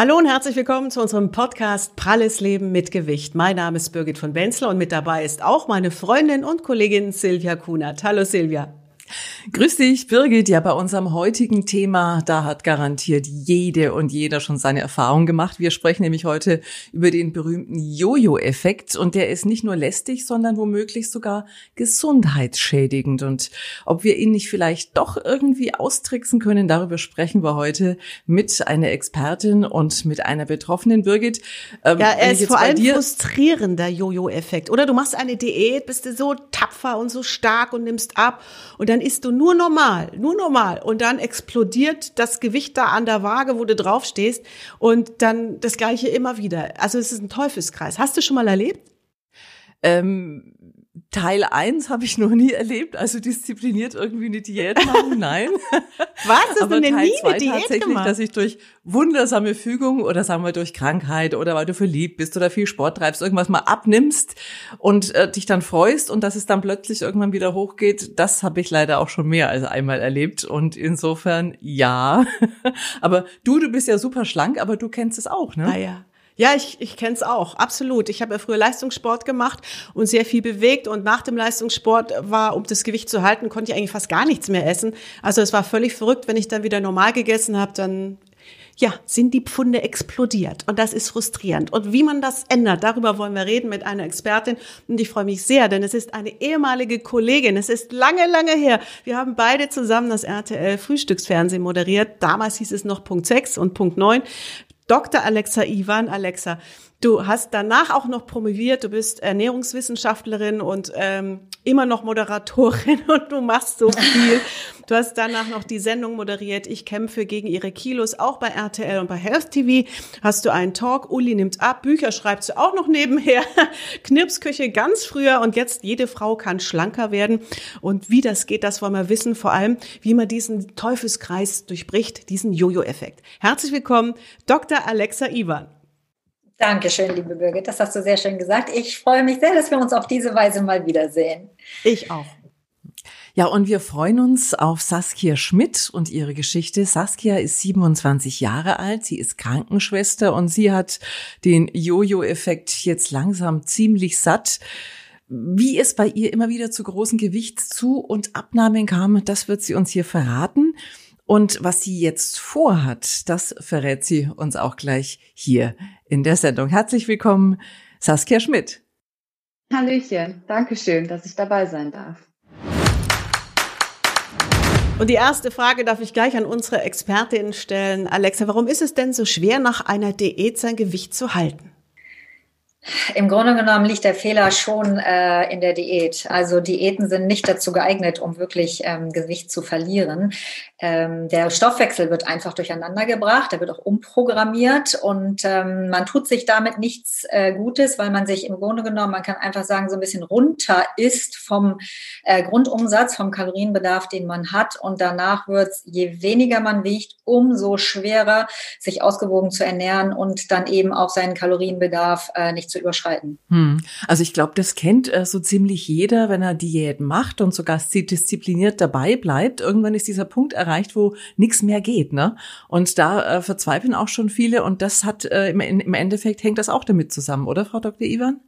Hallo und herzlich willkommen zu unserem Podcast Pralles Leben mit Gewicht. Mein Name ist Birgit von Benzler und mit dabei ist auch meine Freundin und Kollegin Silvia Kunert. Hallo Silvia. Grüß dich, Birgit. Ja, bei unserem heutigen Thema, da hat garantiert jede und jeder schon seine Erfahrung gemacht. Wir sprechen nämlich heute über den berühmten Jojo-Effekt und der ist nicht nur lästig, sondern womöglich sogar gesundheitsschädigend. Und ob wir ihn nicht vielleicht doch irgendwie austricksen können, darüber sprechen wir heute mit einer Expertin und mit einer Betroffenen. Birgit, ähm, ja, er ist vor allem frustrierender Jojo-Effekt. Oder du machst eine Diät, bist du so tapfer und so stark und nimmst ab und dann isst du nur normal, nur normal und dann explodiert das Gewicht da an der Waage, wo du drauf stehst und dann das gleiche immer wieder. Also es ist ein Teufelskreis. Hast du schon mal erlebt? Ähm, Teil eins habe ich noch nie erlebt, also diszipliniert irgendwie eine Diät machen, nein. Was? Hast Aber du denn Teil nie zwei eine Diät tatsächlich, gemacht? dass ich durch wundersame Fügung oder sagen wir durch Krankheit oder weil du verliebt bist oder viel Sport treibst, irgendwas mal abnimmst und äh, dich dann freust und dass es dann plötzlich irgendwann wieder hochgeht, das habe ich leider auch schon mehr als einmal erlebt und insofern ja. aber du, du bist ja super schlank, aber du kennst es auch, ne? Ah ja. Ja, ich, ich kenne es auch, absolut. Ich habe ja früher Leistungssport gemacht und sehr viel bewegt und nach dem Leistungssport war, um das Gewicht zu halten, konnte ich eigentlich fast gar nichts mehr essen. Also es war völlig verrückt, wenn ich dann wieder normal gegessen habe, dann ja, sind die Pfunde explodiert. Und das ist frustrierend. Und wie man das ändert, darüber wollen wir reden mit einer Expertin. Und ich freue mich sehr, denn es ist eine ehemalige Kollegin. Es ist lange, lange her. Wir haben beide zusammen das RTL Frühstücksfernsehen moderiert. Damals hieß es noch Punkt 6 und Punkt 9. Dr. Alexa Ivan. Alexa, du hast danach auch noch promoviert, du bist Ernährungswissenschaftlerin und ähm, immer noch Moderatorin und du machst so viel. Du hast danach noch die Sendung moderiert, ich kämpfe gegen ihre Kilos, auch bei RTL und bei Health TV. Hast du einen Talk, Uli nimmt ab, Bücher schreibst du auch noch nebenher, Knirpsküche ganz früher und jetzt jede Frau kann schlanker werden. Und wie das geht, das wollen wir wissen, vor allem, wie man diesen Teufelskreis durchbricht, diesen Jojo-Effekt. Herzlich willkommen, Dr. Alexa Ivan. Dankeschön, liebe Birgit. Das hast du sehr schön gesagt. Ich freue mich sehr, dass wir uns auf diese Weise mal wiedersehen. Ich auch. Ja, und wir freuen uns auf Saskia Schmidt und ihre Geschichte. Saskia ist 27 Jahre alt, sie ist Krankenschwester und sie hat den Jojo-Effekt jetzt langsam ziemlich satt. Wie es bei ihr immer wieder zu großen Gewichtszu- und Abnahmen kam, das wird sie uns hier verraten. Und was sie jetzt vorhat, das verrät sie uns auch gleich hier in der Sendung. Herzlich willkommen, Saskia Schmidt. Hallöchen, Dankeschön, dass ich dabei sein darf. Und die erste Frage darf ich gleich an unsere Expertin stellen. Alexa, warum ist es denn so schwer, nach einer Diät sein Gewicht zu halten? Im Grunde genommen liegt der Fehler schon äh, in der Diät. Also Diäten sind nicht dazu geeignet, um wirklich ähm, Gewicht zu verlieren. Ähm, der Stoffwechsel wird einfach durcheinander gebracht, der wird auch umprogrammiert und ähm, man tut sich damit nichts äh, Gutes, weil man sich im Grunde genommen, man kann einfach sagen, so ein bisschen runter ist vom äh, Grundumsatz, vom Kalorienbedarf, den man hat. Und danach wird es, je weniger man wiegt, umso schwerer, sich ausgewogen zu ernähren und dann eben auch seinen Kalorienbedarf äh, nicht zu überschreiten. Hm. Also ich glaube, das kennt äh, so ziemlich jeder, wenn er Diät macht und sogar diszipliniert dabei bleibt. Irgendwann ist dieser Punkt erreicht, wo nichts mehr geht, ne? Und da äh, verzweifeln auch schon viele und das hat äh, im, im Endeffekt hängt das auch damit zusammen, oder Frau Dr. Ivan?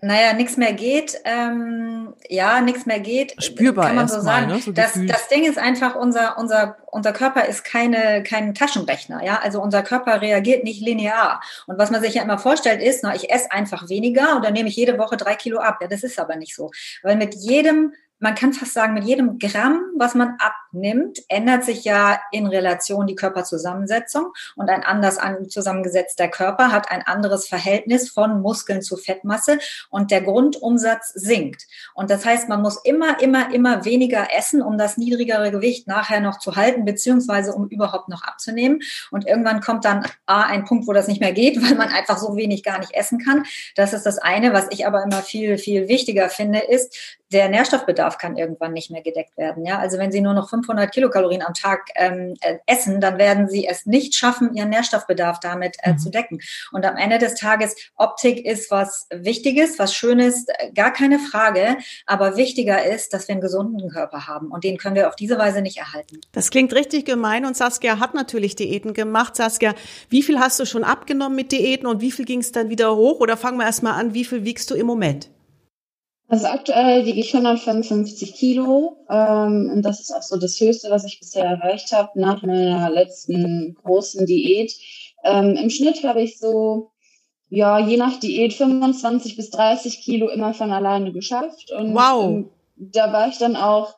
Naja, nichts mehr geht. Ähm, ja, nichts mehr geht. Spürbar kann man so sagen. Mal, ne? so das, das Ding ist einfach, unser, unser, unser Körper ist keine, kein Taschenrechner. Ja, also unser Körper reagiert nicht linear. Und was man sich ja immer vorstellt ist, na, ich esse einfach weniger und dann nehme ich jede Woche drei Kilo ab. Ja, das ist aber nicht so. Weil mit jedem man kann fast sagen, mit jedem Gramm, was man abnimmt, ändert sich ja in Relation die Körperzusammensetzung und ein anders zusammengesetzter Körper hat ein anderes Verhältnis von Muskeln zu Fettmasse und der Grundumsatz sinkt. Und das heißt, man muss immer, immer, immer weniger essen, um das niedrigere Gewicht nachher noch zu halten, beziehungsweise um überhaupt noch abzunehmen. Und irgendwann kommt dann A, ein Punkt, wo das nicht mehr geht, weil man einfach so wenig gar nicht essen kann. Das ist das eine. Was ich aber immer viel, viel wichtiger finde, ist, der Nährstoffbedarf kann irgendwann nicht mehr gedeckt werden. Ja, also wenn Sie nur noch 500 Kilokalorien am Tag ähm, äh, essen, dann werden Sie es nicht schaffen, Ihren Nährstoffbedarf damit äh, mhm. zu decken. Und am Ende des Tages, Optik ist was Wichtiges, was Schönes, äh, gar keine Frage. Aber wichtiger ist, dass wir einen gesunden Körper haben. Und den können wir auf diese Weise nicht erhalten. Das klingt richtig gemein. Und Saskia hat natürlich Diäten gemacht. Saskia, wie viel hast du schon abgenommen mit Diäten und wie viel ging es dann wieder hoch? Oder fangen wir erstmal an, wie viel wiegst du im Moment? Also aktuell wiege ich 155 Kilo ähm, und das ist auch so das Höchste, was ich bisher erreicht habe nach meiner letzten großen Diät. Ähm, Im Schnitt habe ich so, ja, je nach Diät 25 bis 30 Kilo immer von alleine geschafft. Und wow. ähm, da war ich dann auch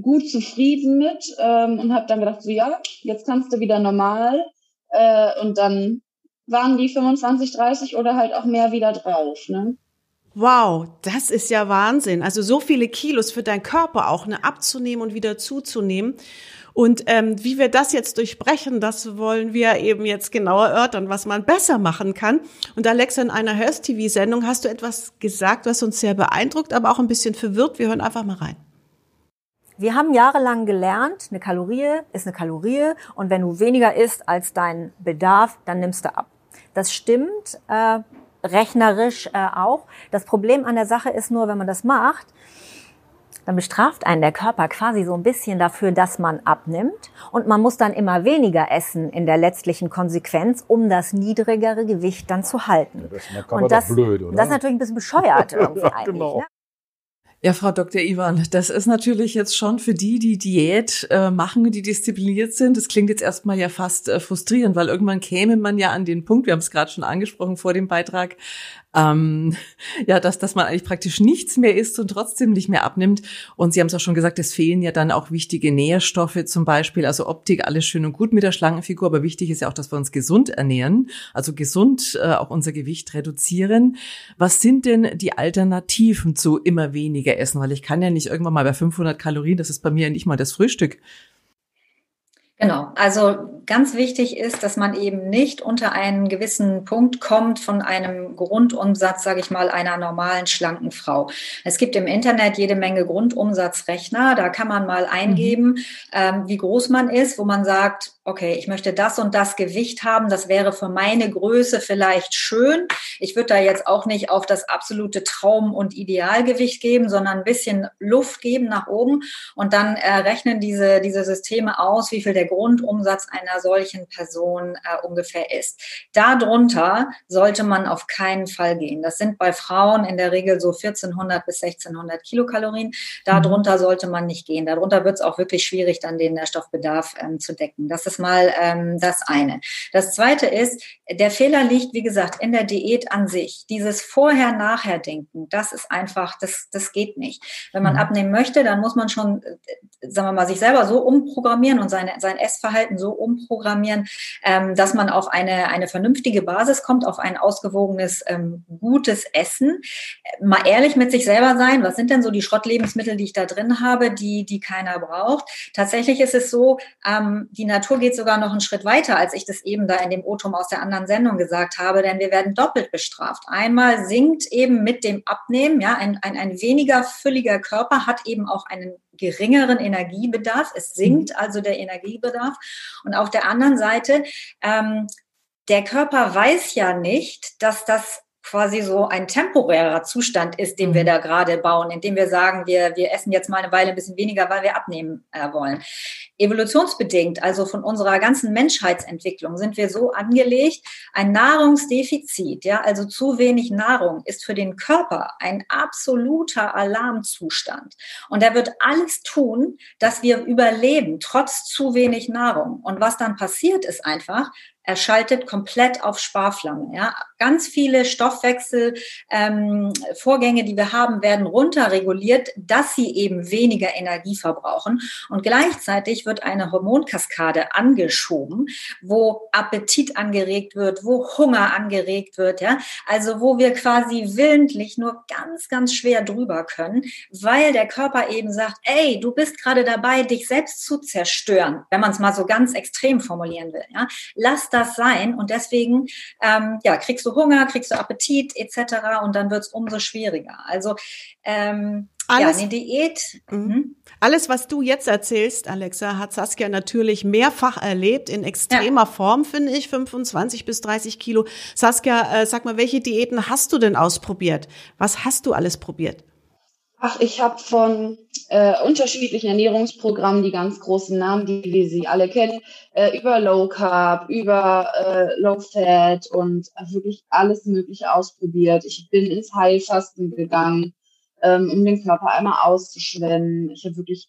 gut zufrieden mit ähm, und habe dann gedacht, so ja, jetzt kannst du wieder normal. Äh, und dann waren die 25, 30 oder halt auch mehr wieder drauf. Ne? Wow, das ist ja Wahnsinn. Also so viele Kilos für deinen Körper auch ne, abzunehmen und wieder zuzunehmen. Und ähm, wie wir das jetzt durchbrechen, das wollen wir eben jetzt genauer erörtern, was man besser machen kann. Und Alexa, in einer Hearst TV-Sendung hast du etwas gesagt, was uns sehr beeindruckt, aber auch ein bisschen verwirrt. Wir hören einfach mal rein. Wir haben jahrelang gelernt, eine Kalorie ist eine Kalorie und wenn du weniger isst als dein Bedarf, dann nimmst du ab. Das stimmt. Äh, rechnerisch äh, auch. Das Problem an der Sache ist nur, wenn man das macht, dann bestraft einen der Körper quasi so ein bisschen dafür, dass man abnimmt und man muss dann immer weniger essen in der letztlichen Konsequenz, um das niedrigere Gewicht dann zu halten. Ja, das und das, blöd, das ist natürlich ein bisschen bescheuert irgendwie eigentlich. genau. Ne? Ja, Frau Dr. Ivan, das ist natürlich jetzt schon für die, die Diät äh, machen, die diszipliniert sind. Das klingt jetzt erstmal ja fast äh, frustrierend, weil irgendwann käme man ja an den Punkt, wir haben es gerade schon angesprochen vor dem Beitrag, ähm, ja, dass, dass man eigentlich praktisch nichts mehr isst und trotzdem nicht mehr abnimmt. Und Sie haben es auch schon gesagt, es fehlen ja dann auch wichtige Nährstoffe zum Beispiel, also Optik, alles schön und gut mit der Schlangenfigur, aber wichtig ist ja auch, dass wir uns gesund ernähren, also gesund äh, auch unser Gewicht reduzieren. Was sind denn die Alternativen zu immer weniger essen? Weil ich kann ja nicht irgendwann mal bei 500 Kalorien, das ist bei mir ja nicht mal das Frühstück. Genau, also ganz wichtig ist, dass man eben nicht unter einen gewissen Punkt kommt von einem Grundumsatz, sage ich mal, einer normalen schlanken Frau. Es gibt im Internet jede Menge Grundumsatzrechner, da kann man mal eingeben, mhm. ähm, wie groß man ist, wo man sagt, okay, ich möchte das und das Gewicht haben, das wäre für meine Größe vielleicht schön. Ich würde da jetzt auch nicht auf das absolute Traum- und Idealgewicht geben, sondern ein bisschen Luft geben nach oben und dann äh, rechnen diese, diese Systeme aus, wie viel der Grundumsatz einer solchen Person äh, ungefähr ist. Darunter sollte man auf keinen Fall gehen. Das sind bei Frauen in der Regel so 1400 bis 1600 Kilokalorien. Darunter sollte man nicht gehen. Darunter wird es auch wirklich schwierig, dann den Nährstoffbedarf ähm, zu decken. Das ist mal ähm, das eine. Das zweite ist, der Fehler liegt, wie gesagt, in der Diät an sich. Dieses Vorher-Nachher-Denken, das ist einfach, das, das geht nicht. Wenn man mhm. abnehmen möchte, dann muss man schon, äh, sagen wir mal, sich selber so umprogrammieren und seine, sein Essverhalten so umprogrammieren, ähm, dass man auf eine, eine vernünftige Basis kommt, auf ein ausgewogenes, ähm, gutes Essen. Mal ehrlich mit sich selber sein, was sind denn so die Schrottlebensmittel, die ich da drin habe, die, die keiner braucht? Tatsächlich ist es so, ähm, die Natur geht sogar noch einen Schritt weiter, als ich das eben da in dem Otum aus der anderen Sendung gesagt habe, denn wir werden doppelt bestraft. Einmal sinkt eben mit dem Abnehmen, ja, ein, ein, ein weniger fülliger Körper hat eben auch einen geringeren Energiebedarf. Es sinkt mhm. also der Energiebedarf. Und auf der anderen Seite, ähm, der Körper weiß ja nicht, dass das quasi so ein temporärer Zustand ist, den wir mhm. da gerade bauen, indem wir sagen, wir, wir essen jetzt mal eine Weile ein bisschen weniger, weil wir abnehmen äh, wollen. Evolutionsbedingt, also von unserer ganzen Menschheitsentwicklung, sind wir so angelegt, ein Nahrungsdefizit, ja, also zu wenig Nahrung ist für den Körper ein absoluter Alarmzustand. Und er wird alles tun, dass wir überleben, trotz zu wenig Nahrung. Und was dann passiert, ist einfach, er schaltet komplett auf Sparflamme. Ja? Ganz viele Stoffwechselvorgänge, ähm, die wir haben, werden runterreguliert, dass sie eben weniger Energie verbrauchen. Und gleichzeitig wird eine Hormonkaskade angeschoben, wo Appetit angeregt wird, wo Hunger angeregt wird. Ja? Also wo wir quasi willentlich nur ganz, ganz schwer drüber können, weil der Körper eben sagt, ey, du bist gerade dabei, dich selbst zu zerstören, wenn man es mal so ganz extrem formulieren will. Ja? Lass das sein. Und deswegen ähm, ja, kriegst du Hunger, kriegst du Appetit etc. Und dann wird es umso schwieriger. Also ähm, Alles, ja, eine Diät. Mhm. mhm. Alles, was du jetzt erzählst, Alexa, hat Saskia natürlich mehrfach erlebt, in extremer ja. Form, finde ich, 25 bis 30 Kilo. Saskia, äh, sag mal, welche Diäten hast du denn ausprobiert? Was hast du alles probiert? Ach, ich habe von äh, unterschiedlichen Ernährungsprogrammen die ganz großen Namen, die wir sie alle kennen, äh, über Low Carb, über äh, Low Fat und wirklich alles Mögliche ausprobiert. Ich bin ins Heilfasten gegangen ähm, um den Körper einmal auszuschwemmen. Ich habe wirklich,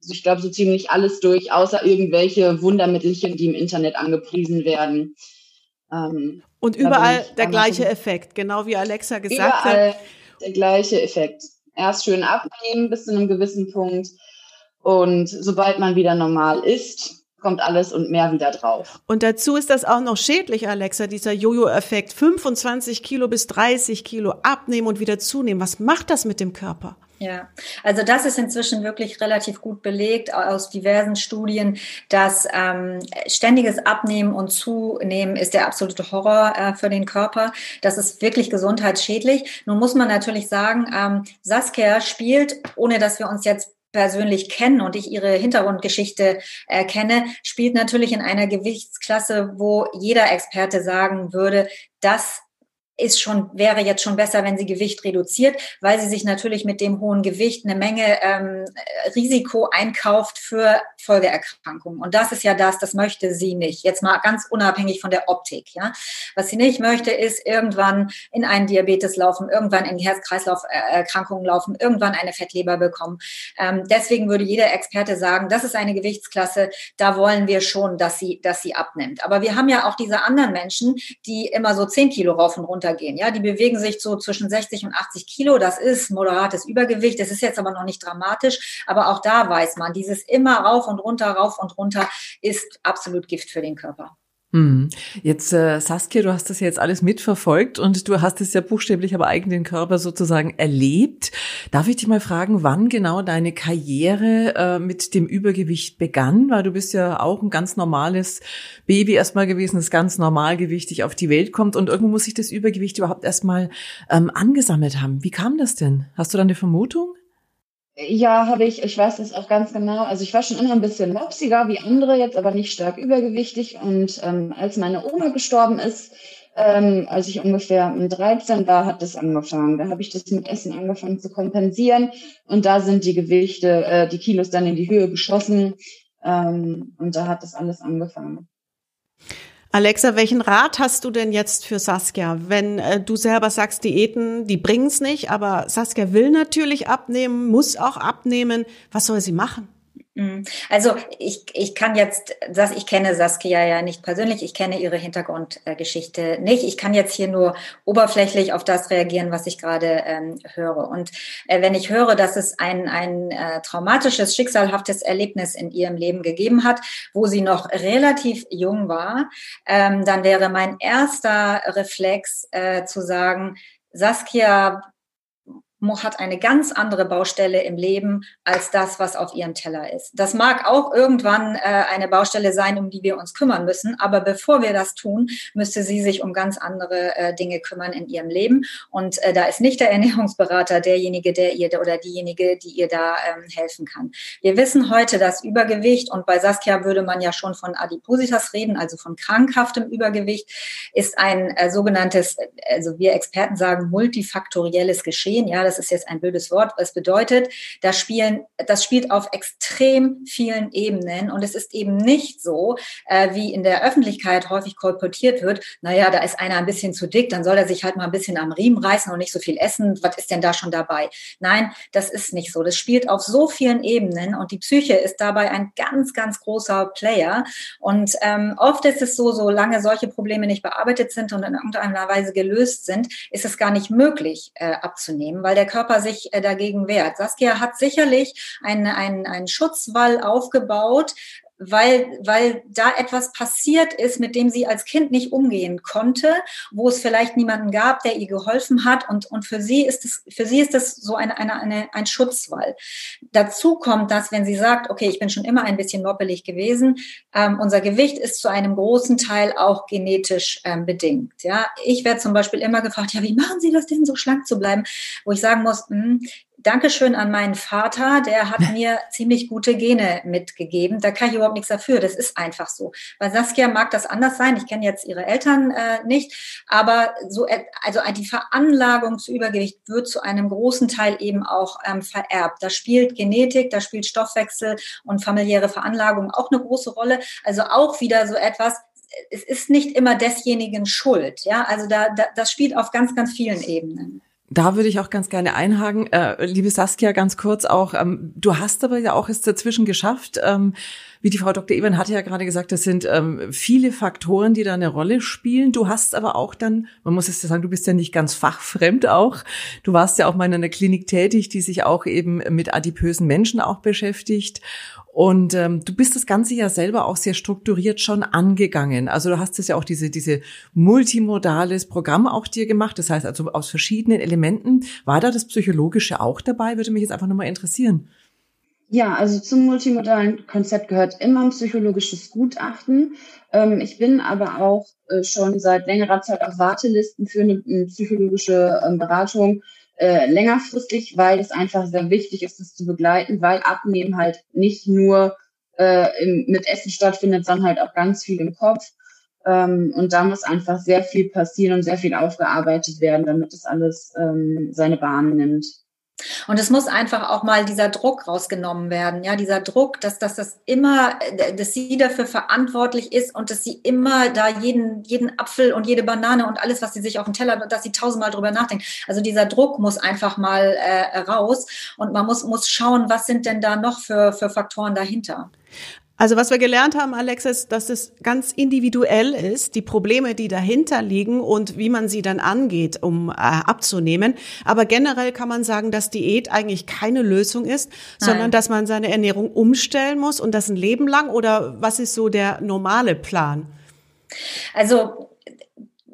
also ich glaube, so ziemlich alles durch, außer irgendwelche Wundermittelchen, die im Internet angepriesen werden. Ähm, Und überall der gleiche Effekt, genau wie Alexa gesagt überall hat. Der gleiche Effekt. Erst schön abnehmen bis zu einem gewissen Punkt. Und sobald man wieder normal ist, kommt alles und mehr wieder drauf. Und dazu ist das auch noch schädlich, Alexa, dieser Jojo-Effekt. 25 Kilo bis 30 Kilo abnehmen und wieder zunehmen. Was macht das mit dem Körper? Ja, also das ist inzwischen wirklich relativ gut belegt aus diversen Studien, dass ähm, ständiges Abnehmen und Zunehmen ist der absolute Horror äh, für den Körper. Das ist wirklich gesundheitsschädlich. Nun muss man natürlich sagen, ähm, Saskia spielt, ohne dass wir uns jetzt persönlich kennen und ich ihre Hintergrundgeschichte äh, kenne, spielt natürlich in einer Gewichtsklasse, wo jeder Experte sagen würde, das ist schon, wäre jetzt schon besser, wenn sie Gewicht reduziert, weil sie sich natürlich mit dem hohen Gewicht eine Menge ähm, Risiko einkauft für Folgeerkrankungen. Und das ist ja das, das möchte sie nicht. Jetzt mal ganz unabhängig von der Optik. Ja, was sie nicht möchte, ist irgendwann in einen Diabetes laufen, irgendwann in Herz-Kreislauf-Erkrankungen laufen, irgendwann eine Fettleber bekommen. Ähm, deswegen würde jeder Experte sagen, das ist eine Gewichtsklasse, da wollen wir schon, dass sie, dass sie abnimmt. Aber wir haben ja auch diese anderen Menschen, die immer so zehn Kilo rauf und runter runtergehen. Ja, die bewegen sich so zwischen 60 und 80 Kilo. Das ist moderates Übergewicht. Das ist jetzt aber noch nicht dramatisch. Aber auch da weiß man, dieses immer rauf und runter, rauf und runter ist absolut Gift für den Körper. Hm. Jetzt, äh, Saskia, du hast das jetzt alles mitverfolgt und du hast es ja buchstäblich aber eigenen Körper sozusagen erlebt. Darf ich dich mal fragen, wann genau deine Karriere äh, mit dem Übergewicht begann? Weil du bist ja auch ein ganz normales Baby erstmal gewesen, das ganz normalgewichtig auf die Welt kommt und irgendwo muss sich das Übergewicht überhaupt erstmal ähm, angesammelt haben. Wie kam das denn? Hast du da eine Vermutung? Ja, habe ich. Ich weiß das auch ganz genau. Also ich war schon immer ein bisschen mopsiger wie andere, jetzt aber nicht stark übergewichtig. Und ähm, als meine Oma gestorben ist, ähm, als ich ungefähr 13 war, hat das angefangen. Da habe ich das mit Essen angefangen zu kompensieren. Und da sind die Gewichte, äh, die Kilos dann in die Höhe geschossen. Ähm, und da hat das alles angefangen. Alexa, welchen Rat hast du denn jetzt für Saskia? Wenn äh, du selber sagst, Diäten, die bringen's nicht, aber Saskia will natürlich abnehmen, muss auch abnehmen. Was soll sie machen? Mhm. Also ich, ich kann jetzt, ich kenne Saskia ja nicht persönlich, ich kenne ihre Hintergrundgeschichte nicht. Ich kann jetzt hier nur oberflächlich auf das reagieren, was ich gerade ähm, höre. Und äh, wenn ich höre, dass es ein, ein äh, traumatisches, schicksalhaftes Erlebnis in ihrem Leben gegeben hat, wo sie noch relativ jung war, ähm, dann wäre mein erster Reflex äh, zu sagen, Saskia hat eine ganz andere Baustelle im Leben als das, was auf ihrem Teller ist. Das mag auch irgendwann äh, eine Baustelle sein, um die wir uns kümmern müssen, aber bevor wir das tun, müsste sie sich um ganz andere äh, Dinge kümmern in ihrem Leben. Und äh, da ist nicht der Ernährungsberater derjenige, der ihr oder diejenige, die ihr da ähm, helfen kann. Wir wissen heute, dass Übergewicht und bei Saskia würde man ja schon von Adipositas reden, also von krankhaftem Übergewicht, ist ein äh, sogenanntes, also wir Experten sagen multifaktorielles Geschehen. Ja, das ist jetzt ein blödes Wort, was bedeutet, das spielen, das spielt auf extrem vielen Ebenen und es ist eben nicht so, äh, wie in der Öffentlichkeit häufig kolportiert wird, naja, da ist einer ein bisschen zu dick, dann soll er sich halt mal ein bisschen am Riemen reißen und nicht so viel essen, was ist denn da schon dabei? Nein, das ist nicht so. Das spielt auf so vielen Ebenen und die Psyche ist dabei ein ganz, ganz großer Player und ähm, oft ist es so, solange solche Probleme nicht bearbeitet sind und in irgendeiner Weise gelöst sind, ist es gar nicht möglich äh, abzunehmen, weil der der Körper sich äh, dagegen wehrt. Saskia hat sicherlich einen, einen, einen Schutzwall aufgebaut, weil, weil da etwas passiert ist, mit dem sie als Kind nicht umgehen konnte, wo es vielleicht niemanden gab, der ihr geholfen hat. Und, und für sie ist es, für sie ist das so eine, eine, eine, ein Schutzwall. Dazu kommt dass wenn sie sagt, okay, ich bin schon immer ein bisschen moppelig gewesen, ähm, unser Gewicht ist zu einem großen Teil auch genetisch ähm, bedingt. Ja, ich werde zum Beispiel immer gefragt, ja, wie machen Sie das denn, so schlank zu bleiben? Wo ich sagen muss, mh, hm, Dankeschön an meinen Vater, der hat mir ziemlich gute Gene mitgegeben. Da kann ich überhaupt nichts dafür. Das ist einfach so. Bei Saskia mag das anders sein. Ich kenne jetzt ihre Eltern äh, nicht, aber so, also die Veranlagung zu Übergewicht wird zu einem großen Teil eben auch ähm, vererbt. Da spielt Genetik, da spielt Stoffwechsel und familiäre Veranlagung auch eine große Rolle. Also auch wieder so etwas, es ist nicht immer desjenigen Schuld. Ja, also da, da das spielt auf ganz, ganz vielen Ebenen. Da würde ich auch ganz gerne einhaken. Äh, liebe Saskia, ganz kurz auch, ähm, du hast aber ja auch es dazwischen geschafft. Ähm, wie die Frau Dr. Eban hatte ja gerade gesagt, das sind ähm, viele Faktoren, die da eine Rolle spielen. Du hast aber auch dann, man muss es ja sagen, du bist ja nicht ganz fachfremd auch. Du warst ja auch mal in einer Klinik tätig, die sich auch eben mit adipösen Menschen auch beschäftigt. Und ähm, du bist das Ganze ja selber auch sehr strukturiert schon angegangen. Also du hast es ja auch diese, diese multimodales Programm auch dir gemacht. Das heißt also aus verschiedenen Elementen. War da das Psychologische auch dabei? Würde mich jetzt einfach nochmal interessieren. Ja, also zum multimodalen Konzept gehört immer ein psychologisches Gutachten. Ähm, ich bin aber auch äh, schon seit längerer Zeit auf Wartelisten für eine, psychologische ähm, Beratung äh, längerfristig, weil es einfach sehr wichtig ist, das zu begleiten, weil Abnehmen halt nicht nur äh, mit Essen stattfindet, sondern halt auch ganz viel im Kopf. Ähm, und da muss einfach sehr viel passieren und sehr viel aufgearbeitet werden, damit es alles seine Bahn nimmt. Und es muss einfach auch mal dieser Druck rausgenommen werden. Ja, dieser Druck, dass, dass das immer, dass sie dafür verantwortlich ist und dass sie immer da jeden, jeden Apfel und jede Banane und alles, was sie sich auf den Teller, dass sie tausendmal drüber nachdenkt. Also dieser Druck muss einfach mal äh, raus und man muss, muss schauen, was sind denn da noch für, für Faktoren dahinter. Also was wir gelernt haben, Alex, ist, dass es ganz individuell ist, die Probleme, die dahinter liegen und wie man sie dann angeht, um äh, abzunehmen. Aber generell kann man sagen, dass Diät eigentlich keine Lösung ist, Nein. sondern dass man seine Ernährung umstellen muss und das ein Leben lang. Oder was ist so der normale Plan? Also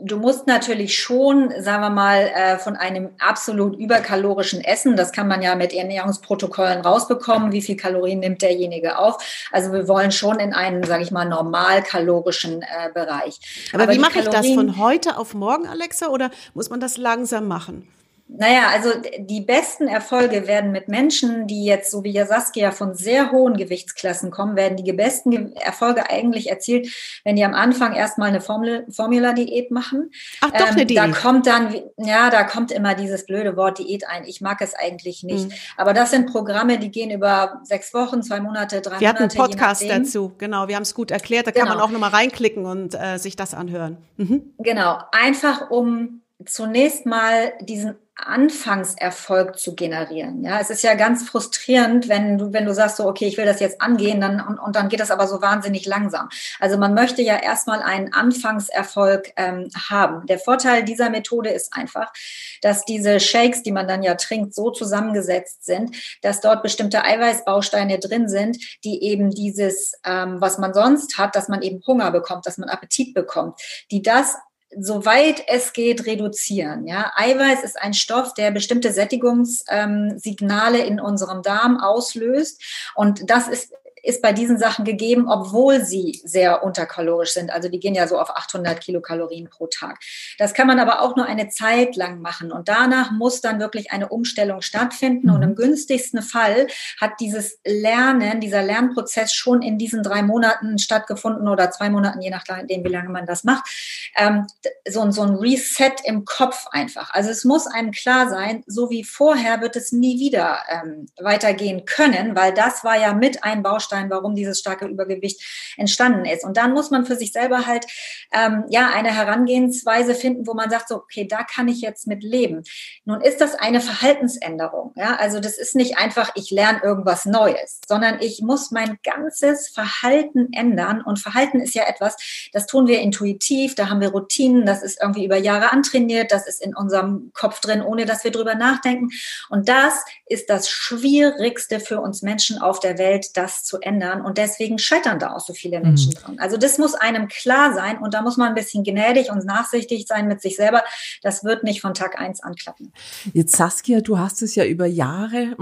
du musst natürlich schon, sagen wir mal, äh, von einem absolut überkalorischen Essen, das kann man ja mit Ernährungsprotokollen rausbekommen, wie viel Kalorien nimmt derjenige auf. Also wir wollen schon in einen, sage ich mal, normalkalorischen äh, Bereich. Aber, Aber wie mache ich das von heute auf morgen, Alexa, oder muss man das langsam machen? Naja, also die besten Erfolge werden mit Menschen, die jetzt, so wie ja Saskia, von sehr hohen Gewichtsklassen kommen, werden die besten Erfolge eigentlich erzielt, wenn die am Anfang erstmal eine Formula-Diät machen. Ach doch, eine ähm, Diät. Da kommt dann, ja, da kommt immer dieses blöde Wort Diät ein. Ich mag es eigentlich nicht. Mhm. Aber das sind Programme, die gehen über sechs Wochen, zwei Monate, drei Monate. Wir hatten einen Podcast dazu, genau. Wir haben es gut erklärt. Da genau. kann man auch nochmal reinklicken und äh, sich das anhören. Mhm. Genau. Einfach um zunächst mal diesen Anfangserfolg zu generieren. Ja, es ist ja ganz frustrierend, wenn du, wenn du sagst so, okay, ich will das jetzt angehen, dann, und, und dann geht das aber so wahnsinnig langsam. Also man möchte ja erstmal einen Anfangserfolg ähm, haben. Der Vorteil dieser Methode ist einfach, dass diese Shakes, die man dann ja trinkt, so zusammengesetzt sind, dass dort bestimmte Eiweißbausteine drin sind, die eben dieses, ähm, was man sonst hat, dass man eben Hunger bekommt, dass man Appetit bekommt, die das soweit es geht, reduzieren. Ja, Eiweiß ist ein Stoff, der bestimmte Sättigungssignale in unserem Darm auslöst. Und das ist ist bei diesen Sachen gegeben, obwohl sie sehr unterkalorisch sind. Also die gehen ja so auf 800 Kilokalorien pro Tag. Das kann man aber auch nur eine Zeit lang machen. Und danach muss dann wirklich eine Umstellung stattfinden. Und im mhm. günstigsten Fall hat dieses Lernen, dieser Lernprozess schon in diesen drei Monaten stattgefunden oder zwei Monaten, je nachdem, wie lange man das macht. Ähm, so, so ein Reset im Kopf einfach. Also es muss einem klar sein, so wie vorher wird es nie wieder ähm, weitergehen können, weil das war ja mit ein Baustein Baustein, warum dieses starke Übergewicht entstanden ist. Und dann muss man für sich selber halt ähm, ja eine Herangehensweise finden, wo man sagt, so, okay, da kann ich jetzt mit leben. Nun ist das eine Verhaltensänderung. Ja? Also das ist nicht einfach, ich lerne irgendwas Neues, sondern ich muss mein ganzes Verhalten ändern. Und Verhalten ist ja etwas, das tun wir intuitiv, da haben wir Routinen, das ist irgendwie über Jahre antrainiert, das ist in unserem Kopf drin, ohne dass wir drüber nachdenken. Und das ist das Schwierigste für uns Menschen auf der Welt, das zu ändern. Und deswegen scheitern da auch so viele Menschen mhm. dran. Also das muss einem klar sein und da muss man ein bisschen gnädig und nachsichtig sein mit sich selber. Das wird nicht von Tag eins anklappen. Jetzt Saskia, du hast es ja über Jahre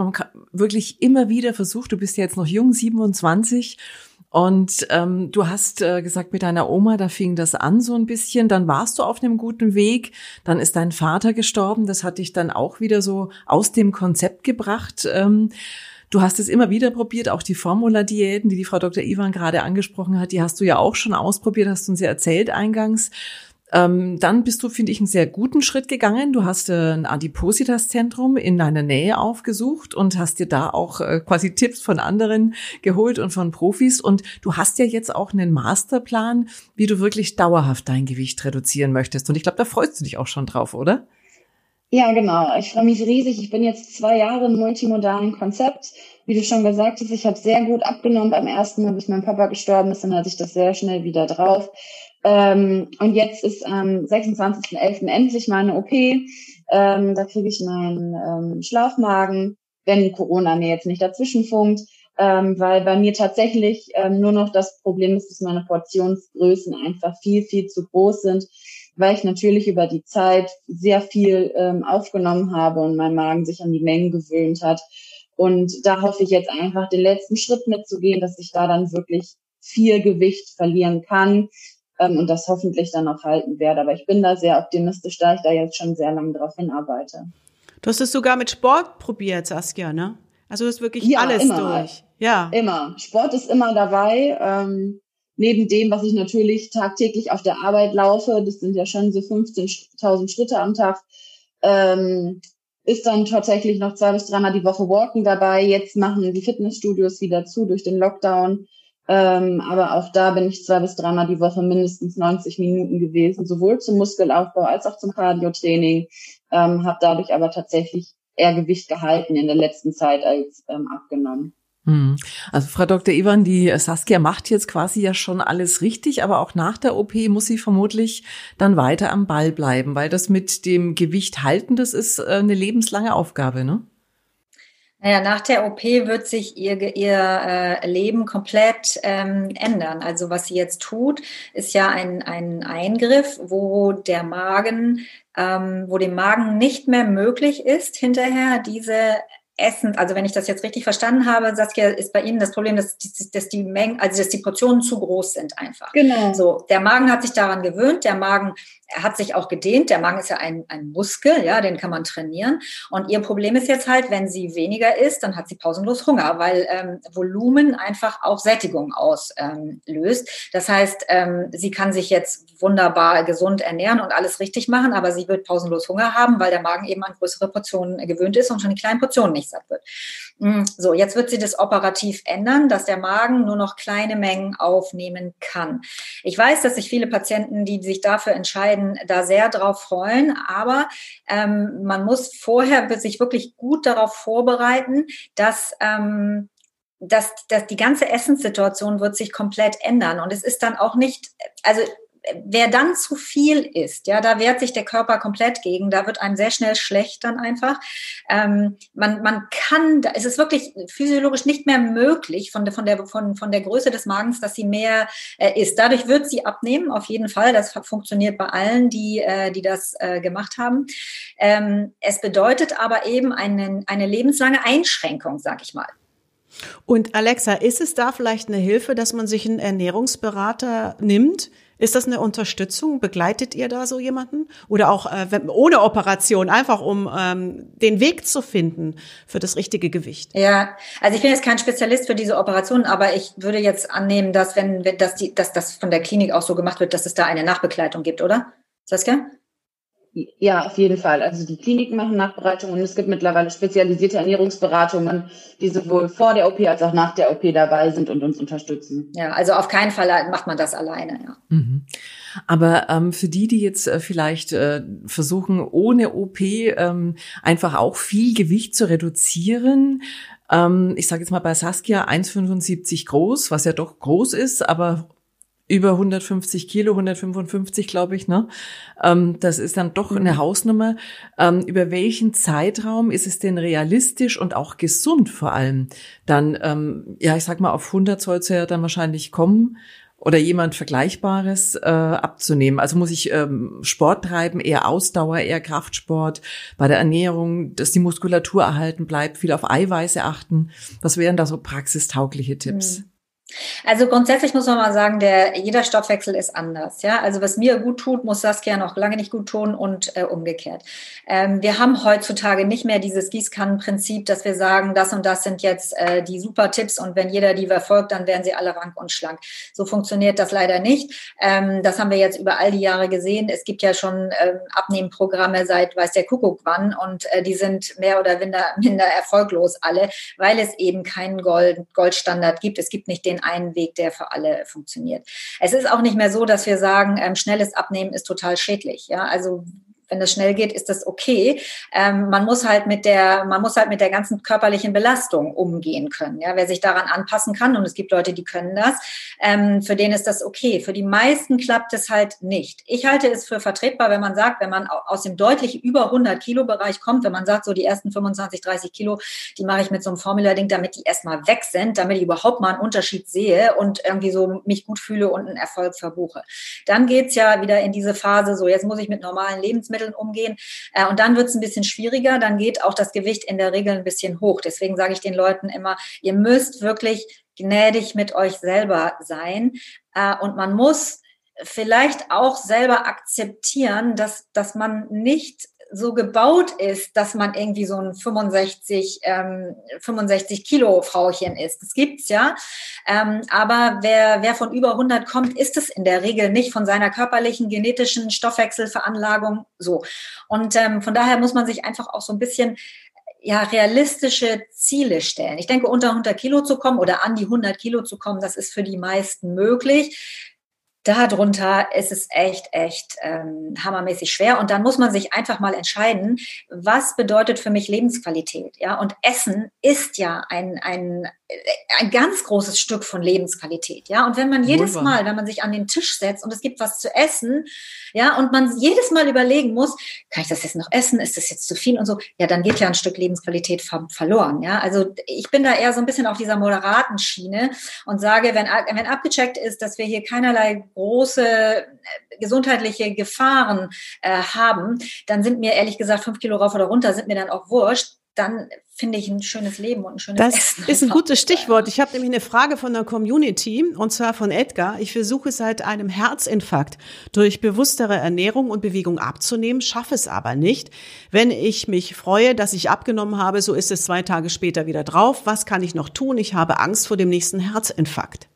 wirklich immer wieder versucht. Du bist ja jetzt noch jung, 27 Und ähm, du hast äh, gesagt, mit deiner Oma, da fing das an so ein bisschen. Dann warst du auf einem guten Weg. Dann ist dein Vater gestorben. Das hat dich dann auch wieder so aus dem Konzept gebracht. Ähm, Du hast es immer wieder probiert, auch die Formula-Diäten, die die Frau Dr. Ivan gerade angesprochen hat, die hast du ja auch schon ausprobiert, hast du uns ja erzählt eingangs. Ähm, dann bist du, finde ich, einen sehr guten Schritt gegangen. Du hast äh, ein Adipositas-Zentrum in deiner Nähe aufgesucht und hast dir da auch äh, quasi Tipps von anderen geholt und von Profis. Und du hast ja jetzt auch einen Masterplan, wie du wirklich dauerhaft dein Gewicht reduzieren möchtest. Und ich glaube, da freust du dich auch schon drauf, oder? Ja, genau. Ich freue mich riesig. Ich bin jetzt zwei Jahre im multimodalen Konzept. Wie du schon gesagt hast, ich habe sehr gut abgenommen beim ersten Mal, bis mein Papa gestorben ist, dann hatte ich das sehr schnell wieder drauf. Ähm, und jetzt ist am 26.11. endlich meine OP. Ähm, da kriege ich meinen ähm, Schlafmagen, wenn Corona mir jetzt nicht dazwischen funkt, ähm, weil bei mir tatsächlich ähm, nur noch das Problem ist, dass meine Portionsgrößen einfach viel, viel zu groß sind, weil ich natürlich über die Zeit sehr viel ähm, aufgenommen habe und mein Magen sich an die Mengen gewöhnt hat. Und da hoffe ich jetzt einfach den letzten Schritt mitzugehen, dass ich da dann wirklich viel Gewicht verlieren kann ähm, und das hoffentlich dann auch halten werde. Aber ich bin da sehr optimistisch, da ich da jetzt schon sehr lange drauf hinarbeite. Du hast es sogar mit Sport probiert, Saskia, ne? Also du hast wirklich ja, alles durch. Ja. Immer. Sport ist immer dabei. Ähm, neben dem, was ich natürlich tagtäglich auf der Arbeit laufe, das sind ja schon so 15.000 Schritte am Tag, ähm, ist dann tatsächlich noch zwei bis dreimal die Woche Walken dabei. Jetzt machen die Fitnessstudios wieder zu durch den Lockdown. Ähm, aber auch da bin ich zwei bis dreimal die Woche mindestens 90 Minuten gewesen, sowohl zum Muskelaufbau als auch zum Cardio-Training. Ähm, habe dadurch aber tatsächlich eher Gewicht gehalten in der letzten Zeit als ähm, abgenommen. Hm. Also Frau Dr. Ivan, die Saskia macht jetzt quasi ja schon alles richtig, aber auch nach der OP muss sie vermutlich dann weiter am Ball bleiben, weil das mit dem Gewicht halten, das ist äh, eine lebenslange Aufgabe, ne? Naja, nach der OP wird sich ihr, ihr äh, Leben komplett ähm, ändern. Also was sie jetzt tut, ist ja ein, ein Eingriff, wo der Magen, ähm, wo dem Magen nicht mehr möglich ist, hinterher diese Essen, also wenn ich das jetzt richtig verstanden habe, Saskia, ist bei Ihnen das Problem, dass, dass die Mengen, also dass die Portionen zu groß sind einfach. Genau. So, der Magen hat sich daran gewöhnt, der Magen hat sich auch gedehnt. Der Magen ist ja ein, ein Muskel, ja, den kann man trainieren. Und ihr Problem ist jetzt halt, wenn sie weniger isst, dann hat sie pausenlos Hunger, weil ähm, Volumen einfach auch Sättigung auslöst. Ähm, das heißt, ähm, sie kann sich jetzt wunderbar gesund ernähren und alles richtig machen, aber sie wird pausenlos Hunger haben, weil der Magen eben an größere Portionen gewöhnt ist und schon die kleinen Portionen nicht satt wird. Mm, so, jetzt wird sie das operativ ändern, dass der Magen nur noch kleine Mengen aufnehmen kann. Ich weiß, dass sich viele Patienten, die sich dafür entscheiden, da sehr drauf freuen, aber ähm, man muss vorher sich wirklich gut darauf vorbereiten, dass ähm, dass, dass die ganze Essenssituation wird sich komplett ändern. Und es ist dann auch nicht, also wer dann zu viel ist, ja, da wehrt sich der Körper komplett gegen, da wird einem sehr schnell schlecht dann einfach. Ähm, man, man kann, da ist es wirklich physiologisch nicht mehr möglich von der, von der, von, von der Größe des Magens, dass sie mehr äh, isst. Dadurch wird sie abnehmen, auf jeden Fall. Das funktioniert bei allen, die, äh, die das äh, gemacht haben. Ähm, es bedeutet aber eben einen, eine lebenslange Einschränkung, sag ich mal. Und Alexa, ist es da vielleicht eine Hilfe, dass man sich einen Ernährungsberater nimmt? Ist das eine Unterstützung? Begleitet ihr da so jemanden? Oder auch äh, ohne Operation, einfach um ähm, den Weg zu finden für das richtige Gewicht? Ja, also ich bin jetzt kein Spezialist für diese Operation, aber ich würde jetzt annehmen, dass wenn, wenn dass, die, dass das von der Klinik auch so gemacht wird, dass es da eine Nachbegleitung gibt, oder? Saskia? Ja, auf jeden Fall. Also die Kliniken machen Nachbereitung und es gibt mittlerweile spezialisierte Ernährungsberatungen, die sowohl vor der OP als auch nach der OP dabei sind und uns unterstützen. Ja, also auf keinen Fall macht man das alleine. Ja. Mhm. Aber ähm, für die, die jetzt äh, vielleicht äh, versuchen, ohne OP ähm, einfach auch viel Gewicht zu reduzieren, ähm, ich sage jetzt mal bei Saskia 1,75 groß, was ja doch groß ist, aber über 150 Kilo, 155 glaube ich, ne? Ähm, das ist dann doch eine mhm. Hausnummer. Ähm, über welchen Zeitraum ist es denn realistisch und auch gesund vor allem dann, ähm, ja, ich sag mal, auf 100 soll es ja dann wahrscheinlich kommen oder jemand Vergleichbares äh, abzunehmen. Also muss ich ähm, Sport treiben, eher Ausdauer, eher Kraftsport, bei der Ernährung, dass die Muskulatur erhalten bleibt, viel auf Eiweiße achten. Was wären da so praxistaugliche Tipps? Mhm. Also grundsätzlich muss man mal sagen, der, jeder Stoffwechsel ist anders. Ja, also was mir gut tut, muss Saskia noch lange nicht gut tun und äh, umgekehrt. Ähm, wir haben heutzutage nicht mehr dieses Gießkannenprinzip, dass wir sagen, das und das sind jetzt äh, die super Tipps und wenn jeder die verfolgt, dann werden sie alle rank und schlank. So funktioniert das leider nicht. Ähm, das haben wir jetzt über all die Jahre gesehen. Es gibt ja schon ähm, Abnehmprogramme seit weiß der Kuckuck wann und äh, die sind mehr oder minder, minder erfolglos alle, weil es eben keinen Gold, Goldstandard gibt. Es gibt nicht den den einen Weg, der für alle funktioniert. Es ist auch nicht mehr so, dass wir sagen, ähm, schnelles Abnehmen ist total schädlich. Ja, also wenn das schnell geht, ist das okay. Ähm, man muss halt mit der, man muss halt mit der ganzen körperlichen Belastung umgehen können. Ja, wer sich daran anpassen kann, und es gibt Leute, die können das, ähm, für den ist das okay. Für die meisten klappt es halt nicht. Ich halte es für vertretbar, wenn man sagt, wenn man aus dem deutlich über 100 Kilo Bereich kommt, wenn man sagt, so die ersten 25, 30 Kilo, die mache ich mit so einem Formula-Ding, damit die erstmal weg sind, damit ich überhaupt mal einen Unterschied sehe und irgendwie so mich gut fühle und einen Erfolg verbuche. Dann geht's ja wieder in diese Phase, so jetzt muss ich mit normalen Lebensmitteln Lebensmitteln umgehen. Äh, und dann wird es ein bisschen schwieriger, dann geht auch das Gewicht in der Regel ein bisschen hoch. Deswegen sage ich den Leuten immer, ihr müsst wirklich gnädig mit euch selber sein. Äh, und man muss vielleicht auch selber akzeptieren, dass, dass man nicht so gebaut ist, dass man irgendwie so ein 65, ähm, 65 Kilo Frauchen ist. Das gibt's ja. Ähm, aber wer, wer von über 100 kommt, ist es in der Regel nicht von seiner körperlichen, genetischen Stoffwechselveranlagung so. Und ähm, von daher muss man sich einfach auch so ein bisschen ja, realistische Ziele stellen. Ich denke, unter 100 Kilo zu kommen oder an die 100 Kilo zu kommen, das ist für die meisten möglich darunter ist es echt, echt ähm, hammermäßig schwer. Und dann muss man sich einfach mal entscheiden, was bedeutet für mich Lebensqualität. Ja, und Essen ist ja ein, ein, ein ganz großes Stück von Lebensqualität. Ja, und wenn man jedes Mal, wenn man sich an den Tisch setzt und es gibt was zu essen, ja, und man jedes Mal überlegen muss, kann ich das jetzt noch essen? Ist das jetzt zu viel und so? Ja, dann geht ja ein Stück Lebensqualität verloren. Ja, also ich bin da eher so ein bisschen auf dieser moderaten Schiene und sage, wenn, wenn abgecheckt ist, dass wir hier keinerlei große äh, gesundheitliche Gefahren äh, haben, dann sind mir ehrlich gesagt fünf Kilo rauf oder runter, sind mir dann auch wurscht dann finde ich ein schönes Leben und ein schönes das Essen. Das ist ein gutes Stichwort. Ich habe nämlich eine Frage von der Community und zwar von Edgar. Ich versuche seit einem Herzinfarkt durch bewusstere Ernährung und Bewegung abzunehmen, schaffe es aber nicht. Wenn ich mich freue, dass ich abgenommen habe, so ist es zwei Tage später wieder drauf. Was kann ich noch tun? Ich habe Angst vor dem nächsten Herzinfarkt.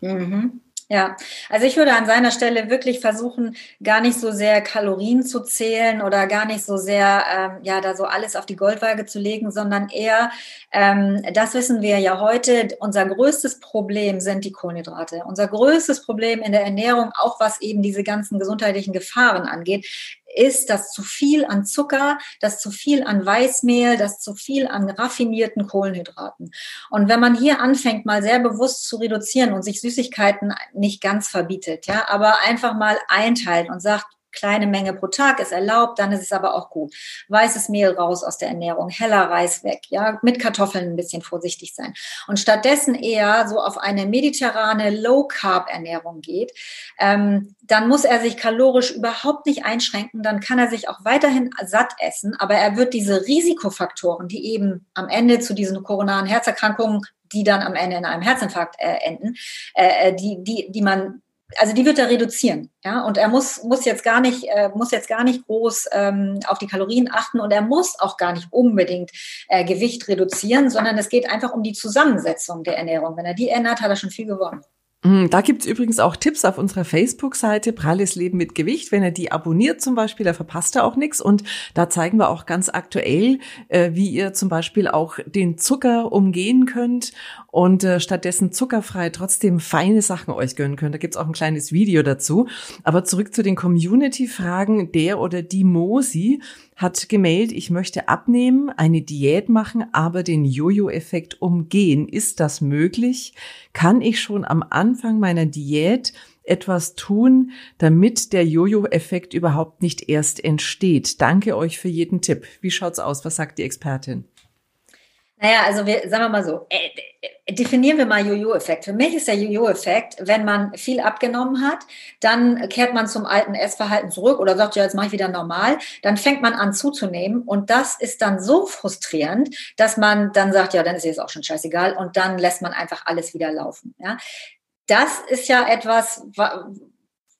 Mhm. Ja, also ich würde an seiner Stelle wirklich versuchen, gar nicht so sehr Kalorien zu zählen oder gar nicht so sehr, ähm, ja, da so alles auf die Goldwaage zu legen, sondern eher, ähm, das wissen wir ja heute, unser größtes Problem sind die Kohlenhydrate. Unser größtes Problem in der Ernährung, auch was eben diese ganzen gesundheitlichen Gefahren angeht, ist das zu viel an Zucker, das zu viel an Weißmehl, das zu viel an raffinierten Kohlenhydraten. Und wenn man hier anfängt, mal sehr bewusst zu reduzieren und sich Süßigkeiten nicht ganz verbietet, ja, aber einfach mal einteilt und sagt, kleine Menge pro Tag ist erlaubt, dann ist es aber auch gut. Weißes Mehl raus aus der Ernährung, heller Reis weg, ja, mit Kartoffeln ein bisschen vorsichtig sein. Und stattdessen eher so auf eine mediterrane Low-Carb-Ernährung geht, ähm, dann muss er sich kalorisch überhaupt nicht einschränken, dann kann er sich auch weiterhin satt essen, aber er wird diese Risikofaktoren, die eben am Ende zu diesen koronaren Herzerkrankungen die dann am Ende in einem Herzinfarkt äh, enden, äh, äh die, die, die man also die wird er reduzieren, ja, und er muss muss jetzt gar nicht äh, muss jetzt gar nicht groß ähm, auf die Kalorien achten und er muss auch gar nicht unbedingt äh, Gewicht reduzieren, sondern es geht einfach um die Zusammensetzung der Ernährung. Wenn er die ändert, hat er schon viel gewonnen. Mm, da gibt's übrigens auch Tipps auf unserer Facebook-Seite Pralles Leben mit Gewicht. Wenn er die abonniert zum Beispiel, da verpasst er auch nichts. Und da zeigen wir auch ganz aktuell, äh, wie ihr zum Beispiel auch den Zucker umgehen könnt und äh, stattdessen zuckerfrei trotzdem feine Sachen euch gönnen könnt. Da gibt's auch ein kleines Video dazu. Aber zurück zu den Community-Fragen. Der oder die Mosi hat gemeldet, ich möchte abnehmen, eine Diät machen, aber den Jojo-Effekt umgehen. Ist das möglich? Kann ich schon am Anfang meiner Diät etwas tun, damit der Jojo-Effekt überhaupt nicht erst entsteht? Danke euch für jeden Tipp. Wie schaut's aus? Was sagt die Expertin? Naja, also wir, sagen wir mal so, äh, definieren wir mal Jojo-Effekt. Für mich ist der Jojo-Effekt, wenn man viel abgenommen hat, dann kehrt man zum alten Essverhalten zurück oder sagt, ja, jetzt mache ich wieder normal. Dann fängt man an zuzunehmen und das ist dann so frustrierend, dass man dann sagt, ja, dann ist jetzt auch schon scheißegal und dann lässt man einfach alles wieder laufen. Ja? Das ist ja etwas,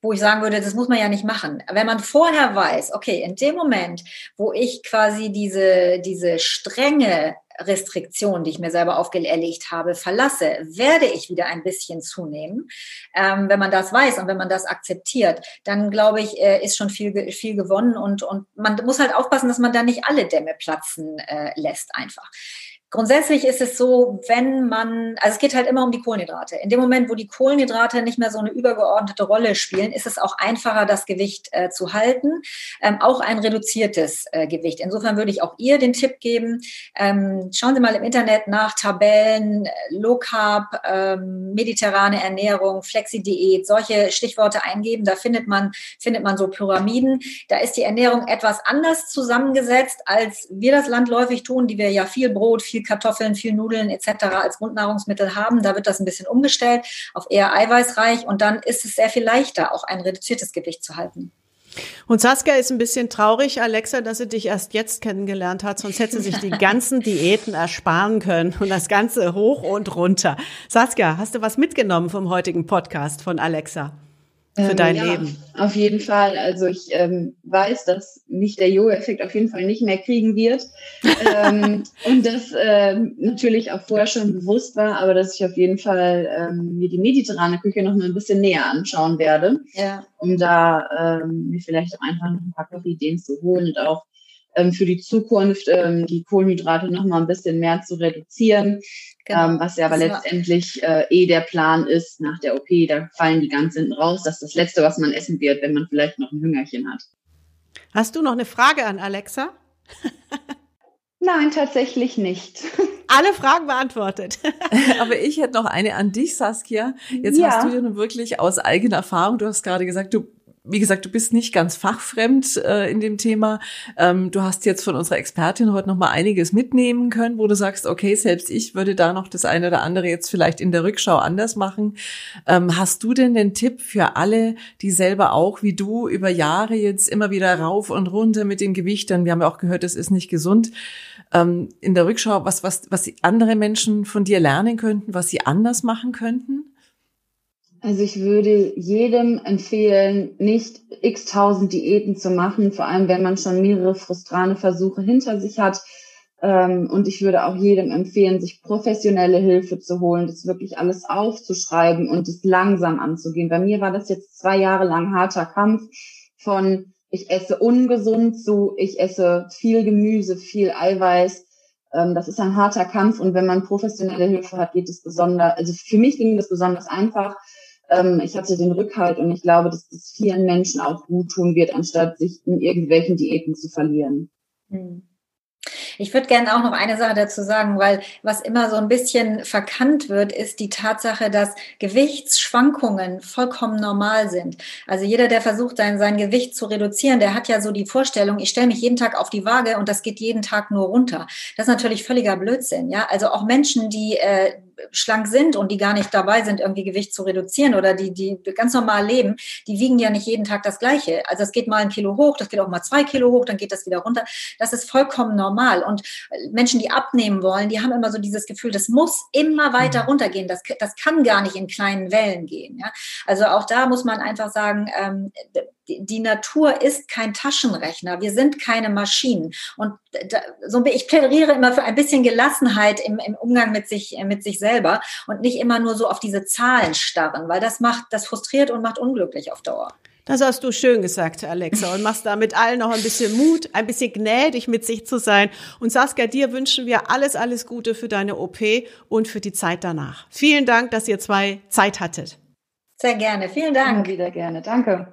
wo ich sagen würde, das muss man ja nicht machen. Wenn man vorher weiß, okay, in dem Moment, wo ich quasi diese, diese strenge Restriktion, die ich mir selber aufgelegt habe, verlasse, werde ich wieder ein bisschen zunehmen. Ähm, wenn man das weiß und wenn man das akzeptiert, dann glaube ich, äh, ist schon viel, viel gewonnen und, und man muss halt aufpassen, dass man da nicht alle Dämme platzen äh, lässt einfach. Grundsätzlich ist es so, wenn man, also es geht halt immer um die Kohlenhydrate. In dem Moment, wo die Kohlenhydrate nicht mehr so eine übergeordnete Rolle spielen, ist es auch einfacher, das Gewicht äh, zu halten. Ähm, auch ein reduziertes äh, Gewicht. Insofern würde ich auch ihr den Tipp geben, ähm, schauen Sie mal im Internet nach Tabellen, Low Carb, ähm, mediterrane Ernährung, Flexi-Diät, solche Stichworte eingeben. Da findet man, findet man so Pyramiden. Da ist die Ernährung etwas anders zusammengesetzt, als wir das landläufig tun, die wir ja viel Brot, viel Kartoffeln, viel Nudeln etc. als Grundnahrungsmittel haben. Da wird das ein bisschen umgestellt auf eher eiweißreich und dann ist es sehr viel leichter, auch ein reduziertes Gewicht zu halten. Und Saskia ist ein bisschen traurig, Alexa, dass sie dich erst jetzt kennengelernt hat, sonst hätte sie sich die ganzen Diäten ersparen können und das Ganze hoch und runter. Saskia, hast du was mitgenommen vom heutigen Podcast von Alexa? Für ähm, dein ja, Leben. Auf jeden Fall. Also ich ähm, weiß, dass mich der Jo-Effekt auf jeden Fall nicht mehr kriegen wird. ähm, und das äh, natürlich auch vorher schon bewusst war, aber dass ich auf jeden Fall ähm, mir die mediterrane Küche noch mal ein bisschen näher anschauen werde. Ja. Um da ähm, mir vielleicht auch einfach noch ein paar Kochideen zu holen und auch ähm, für die Zukunft ähm, die Kohlenhydrate noch mal ein bisschen mehr zu reduzieren. Genau. Ähm, was ja aber letztendlich äh, eh der Plan ist nach der OP, da fallen die ganz hinten raus. Das ist das Letzte, was man essen wird, wenn man vielleicht noch ein Hüngerchen hat. Hast du noch eine Frage an Alexa? Nein, tatsächlich nicht. Alle Fragen beantwortet. Aber ich hätte noch eine an dich, Saskia. Jetzt ja. hast du ja nun wirklich aus eigener Erfahrung, du hast gerade gesagt, du wie gesagt, du bist nicht ganz fachfremd äh, in dem Thema. Ähm, du hast jetzt von unserer Expertin heute noch mal einiges mitnehmen können, wo du sagst, okay, selbst ich würde da noch das eine oder andere jetzt vielleicht in der Rückschau anders machen. Ähm, hast du denn den Tipp für alle, die selber auch wie du über Jahre jetzt immer wieder rauf und runter mit den Gewichtern, wir haben ja auch gehört, das ist nicht gesund, ähm, in der Rückschau, was, was, was andere Menschen von dir lernen könnten, was sie anders machen könnten? Also ich würde jedem empfehlen, nicht x tausend Diäten zu machen, vor allem wenn man schon mehrere frustrane Versuche hinter sich hat. Ähm, und ich würde auch jedem empfehlen, sich professionelle Hilfe zu holen, das wirklich alles aufzuschreiben und es langsam anzugehen. Bei mir war das jetzt zwei Jahre lang harter Kampf von ich esse ungesund zu ich esse viel Gemüse, viel Eiweiß. Ähm, das ist ein harter Kampf und wenn man professionelle Hilfe hat, geht es besonders, also für mich ging das besonders einfach ähm, ich hatte den Rückhalt und ich glaube, dass das vielen Menschen auch gut tun wird, anstatt sich in irgendwelchen Diäten zu verlieren. Hm. Ich würde gerne auch noch eine Sache dazu sagen, weil was immer so ein bisschen verkannt wird, ist die Tatsache, dass Gewichtsschwankungen vollkommen normal sind. Also jeder, der versucht, sein, sein Gewicht zu reduzieren, der hat ja so die Vorstellung, ich stelle mich jeden Tag auf die Waage und das geht jeden Tag nur runter. Das ist natürlich völliger Blödsinn. Ja, also auch Menschen, die äh, schlank sind und die gar nicht dabei sind, irgendwie Gewicht zu reduzieren oder die, die ganz normal leben, die wiegen ja nicht jeden Tag das Gleiche. Also es geht mal ein Kilo hoch, das geht auch mal zwei Kilo hoch, dann geht das wieder runter. Das ist vollkommen normal. Und Menschen, die abnehmen wollen, die haben immer so dieses Gefühl, das muss immer weiter mhm. runtergehen. Das, das kann gar nicht in kleinen Wellen gehen. Ja? Also auch da muss man einfach sagen, ähm, die Natur ist kein Taschenrechner. Wir sind keine Maschinen. Und da, so, ich plädiere immer für ein bisschen Gelassenheit im, im Umgang mit sich, mit sich selber und nicht immer nur so auf diese Zahlen starren, weil das macht, das frustriert und macht unglücklich auf Dauer. Das hast du schön gesagt, Alexa, und machst damit allen noch ein bisschen Mut, ein bisschen gnädig mit sich zu sein. Und Saskia, dir wünschen wir alles, alles Gute für deine OP und für die Zeit danach. Vielen Dank, dass ihr zwei Zeit hattet. Sehr gerne. Vielen Dank. Immer wieder gerne. Danke.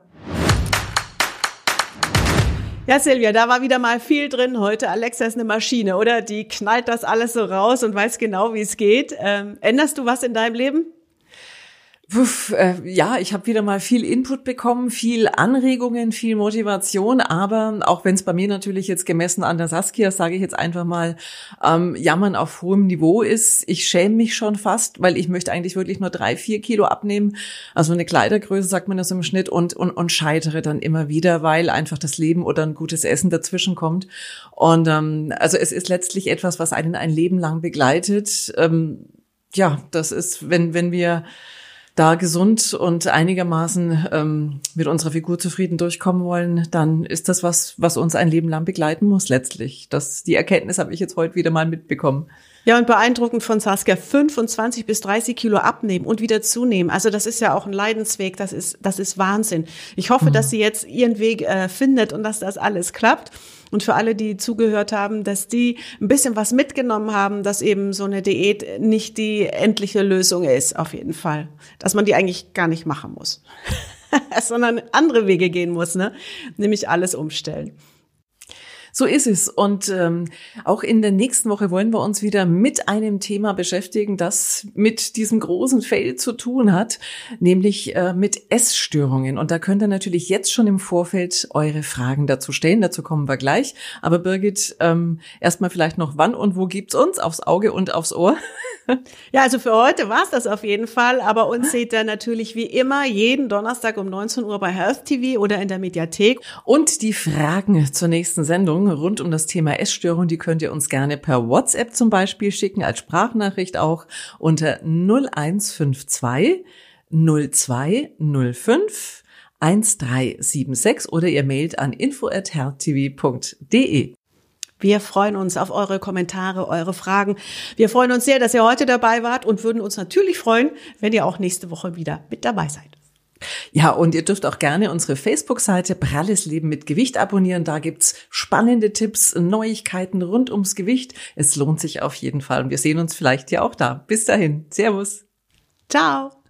Ja, Silvia, da war wieder mal viel drin heute. Alexa ist eine Maschine, oder? Die knallt das alles so raus und weiß genau, wie es geht. Ähm, änderst du was in deinem Leben? Puff, äh, ja, ich habe wieder mal viel Input bekommen, viel Anregungen, viel Motivation, aber auch wenn es bei mir natürlich jetzt gemessen an der Saskia, sage ich jetzt einfach mal, ähm, jammern auf hohem Niveau ist, ich schäme mich schon fast, weil ich möchte eigentlich wirklich nur drei, vier Kilo abnehmen, also eine Kleidergröße sagt man das im Schnitt und, und, und scheitere dann immer wieder, weil einfach das Leben oder ein gutes Essen dazwischen kommt. Und ähm, also es ist letztlich etwas, was einen ein Leben lang begleitet. Ähm, ja, das ist, wenn, wenn wir da gesund und einigermaßen ähm, mit unserer Figur zufrieden durchkommen wollen, dann ist das was, was uns ein Leben lang begleiten muss letztlich. Das, die Erkenntnis habe ich jetzt heute wieder mal mitbekommen. Ja, und beeindruckend von Saskia, 25 bis 30 Kilo abnehmen und wieder zunehmen. Also das ist ja auch ein Leidensweg, das ist, das ist Wahnsinn. Ich hoffe, mhm. dass sie jetzt ihren Weg äh, findet und dass das alles klappt. Und für alle, die zugehört haben, dass die ein bisschen was mitgenommen haben, dass eben so eine Diät nicht die endliche Lösung ist, auf jeden Fall. Dass man die eigentlich gar nicht machen muss, sondern andere Wege gehen muss, ne? Nämlich alles umstellen. So ist es. Und ähm, auch in der nächsten Woche wollen wir uns wieder mit einem Thema beschäftigen, das mit diesem großen Fail zu tun hat, nämlich äh, mit Essstörungen. Und da könnt ihr natürlich jetzt schon im Vorfeld eure Fragen dazu stellen. Dazu kommen wir gleich. Aber Birgit, ähm, erstmal vielleicht noch, wann und wo gibt's uns? Aufs Auge und aufs Ohr? Ja, also für heute war's das auf jeden Fall. Aber uns seht ihr natürlich wie immer jeden Donnerstag um 19 Uhr bei Health TV oder in der Mediathek. Und die Fragen zur nächsten Sendung Sendung rund um das Thema Essstörung, die könnt ihr uns gerne per WhatsApp zum Beispiel schicken, als Sprachnachricht auch unter 0152 0205 1376 oder ihr mailt an info@healthtv.de. Wir freuen uns auf eure Kommentare, eure Fragen. Wir freuen uns sehr, dass ihr heute dabei wart und würden uns natürlich freuen, wenn ihr auch nächste Woche wieder mit dabei seid. Ja, und ihr dürft auch gerne unsere Facebook-Seite Pralles Leben mit Gewicht abonnieren. Da gibt's spannende Tipps, Neuigkeiten rund ums Gewicht. Es lohnt sich auf jeden Fall und wir sehen uns vielleicht ja auch da. Bis dahin. Servus. Ciao.